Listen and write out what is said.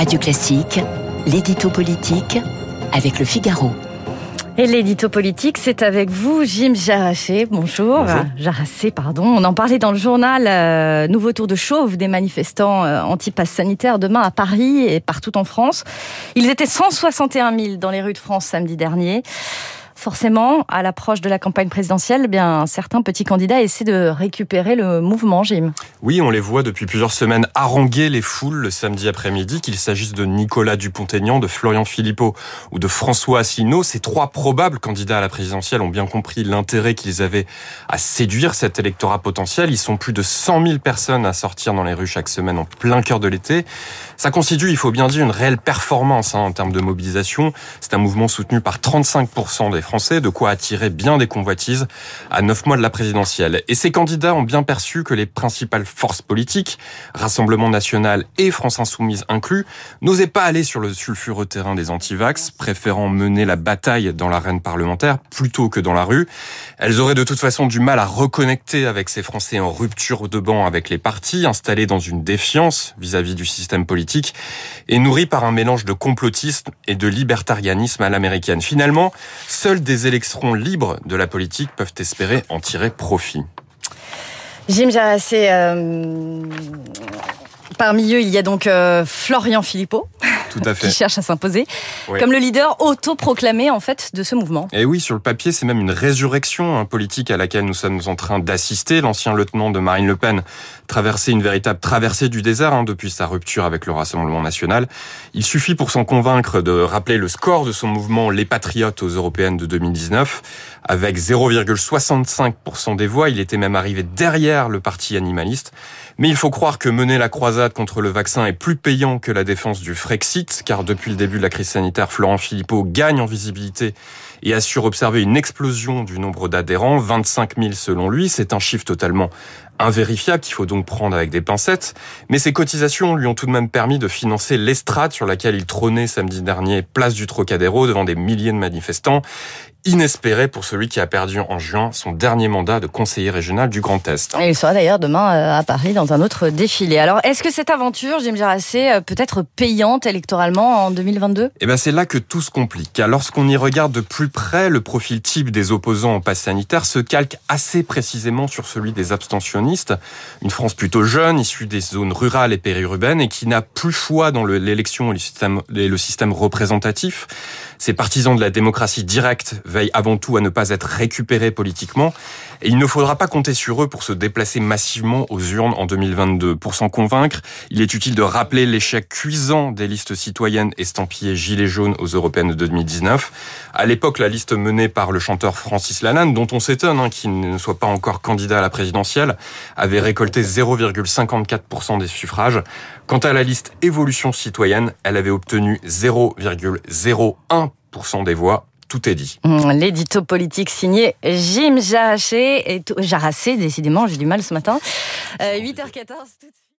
Radio Classique, l'édito politique avec le Figaro. Et l'édito politique, c'est avec vous, Jim Jarassé. Bonjour. Bonjour. Jarassé, pardon. On en parlait dans le journal. euh, nouveau tour de chauve des manifestants euh, anti-pass sanitaire demain à Paris et partout en France. Ils étaient 161 000 dans les rues de France samedi dernier. Forcément, à l'approche de la campagne présidentielle, eh bien certains petits candidats essaient de récupérer le mouvement, Jim. Oui, on les voit depuis plusieurs semaines haranguer les foules le samedi après-midi, qu'il s'agisse de Nicolas Dupont-Aignan, de Florian Philippot ou de François Asselineau. Ces trois probables candidats à la présidentielle ont bien compris l'intérêt qu'ils avaient à séduire cet électorat potentiel. Ils sont plus de 100 000 personnes à sortir dans les rues chaque semaine en plein cœur de l'été. Ça constitue, il faut bien dire, une réelle performance hein, en termes de mobilisation. C'est un mouvement soutenu par 35% des Français, de quoi attirer bien des convoitises à neuf mois de la présidentielle. Et ces candidats ont bien perçu que les principales forces politiques, Rassemblement national et France Insoumise inclus, n'osaient pas aller sur le sulfureux terrain des antivax, préférant mener la bataille dans l'arène parlementaire plutôt que dans la rue. Elles auraient de toute façon du mal à reconnecter avec ces Français en rupture de banc avec les partis, installés dans une défiance vis-à-vis du système politique et nourris par un mélange de complotisme et de libertarianisme à l'américaine. Finalement, seuls des électrons libres de la politique peuvent espérer en tirer profit. Jim Jarassé, euh, parmi eux, il y a donc euh, Florian Philippot. Tout à fait. qui cherche à s'imposer Oui. comme le leader autoproclamé en fait de ce mouvement. Et oui, sur le papier, c'est même une résurrection hein, politique à laquelle nous sommes en train d'assister. L'ancien lieutenant de Marine Le Pen traversait une véritable traversée du désert hein, depuis sa rupture avec le Rassemblement national. Il suffit pour s'en convaincre de rappeler le score de son mouvement Les Patriotes aux européennes de 2019. Avec 0,65% des voix, il était même arrivé derrière le parti animaliste. Mais il faut croire que mener la croisade contre le vaccin est plus payant que la défense du Frexit, car depuis le début de la crise sanitaire, Florent Philippot gagne en visibilité et assure observer une explosion du nombre d'adhérents, 25 000 selon lui. C'est un chiffre totalement invérifiable qu'il faut donc prendre avec des pincettes. Mais ses cotisations lui ont tout de même permis de financer l'estrade sur laquelle il trônait samedi dernier, place du Trocadéro, devant des milliers de manifestants. Inespéré pour celui qui a perdu en juin son dernier mandat de conseiller régional du Grand Est. Et il sera d'ailleurs demain euh, à Paris dans un autre défilé. Alors, est-ce que cette aventure, Jim Jarassé, euh, peut être payante électoralement en 2022 Eh ben c'est là que tout se complique. Car lorsqu'on y regarde de plus près, le profil type des opposants au pass sanitaire se calque assez précisément sur celui des abstentionnistes. Une France plutôt jeune, issue des zones rurales et périurbaines, et qui n'a plus foi dans le- l'élection et et le système représentatif. Ces partisans de la démocratie directe veillent avant tout à ne pas être récupérés politiquement. Et il ne faudra pas compter sur eux pour se déplacer massivement aux urnes en 2022. Pour s'en convaincre, il est utile de rappeler l'échec cuisant des listes citoyennes estampillées Gilets jaunes aux européennes de 2019. À l'époque, la liste menée par le chanteur Francis Lalanne, dont on s'étonne hein, qu'il ne soit pas encore candidat à la présidentielle, avait récolté 0,54% des suffrages. Quant à la liste Évolution citoyenne, elle avait obtenu 0,01% des voix. Tout est dit. Hum, L'édito politique signé Jim Jarassé. Et Jarassé, décidément, j'ai du mal ce matin. Euh, 8h14, tout de suite.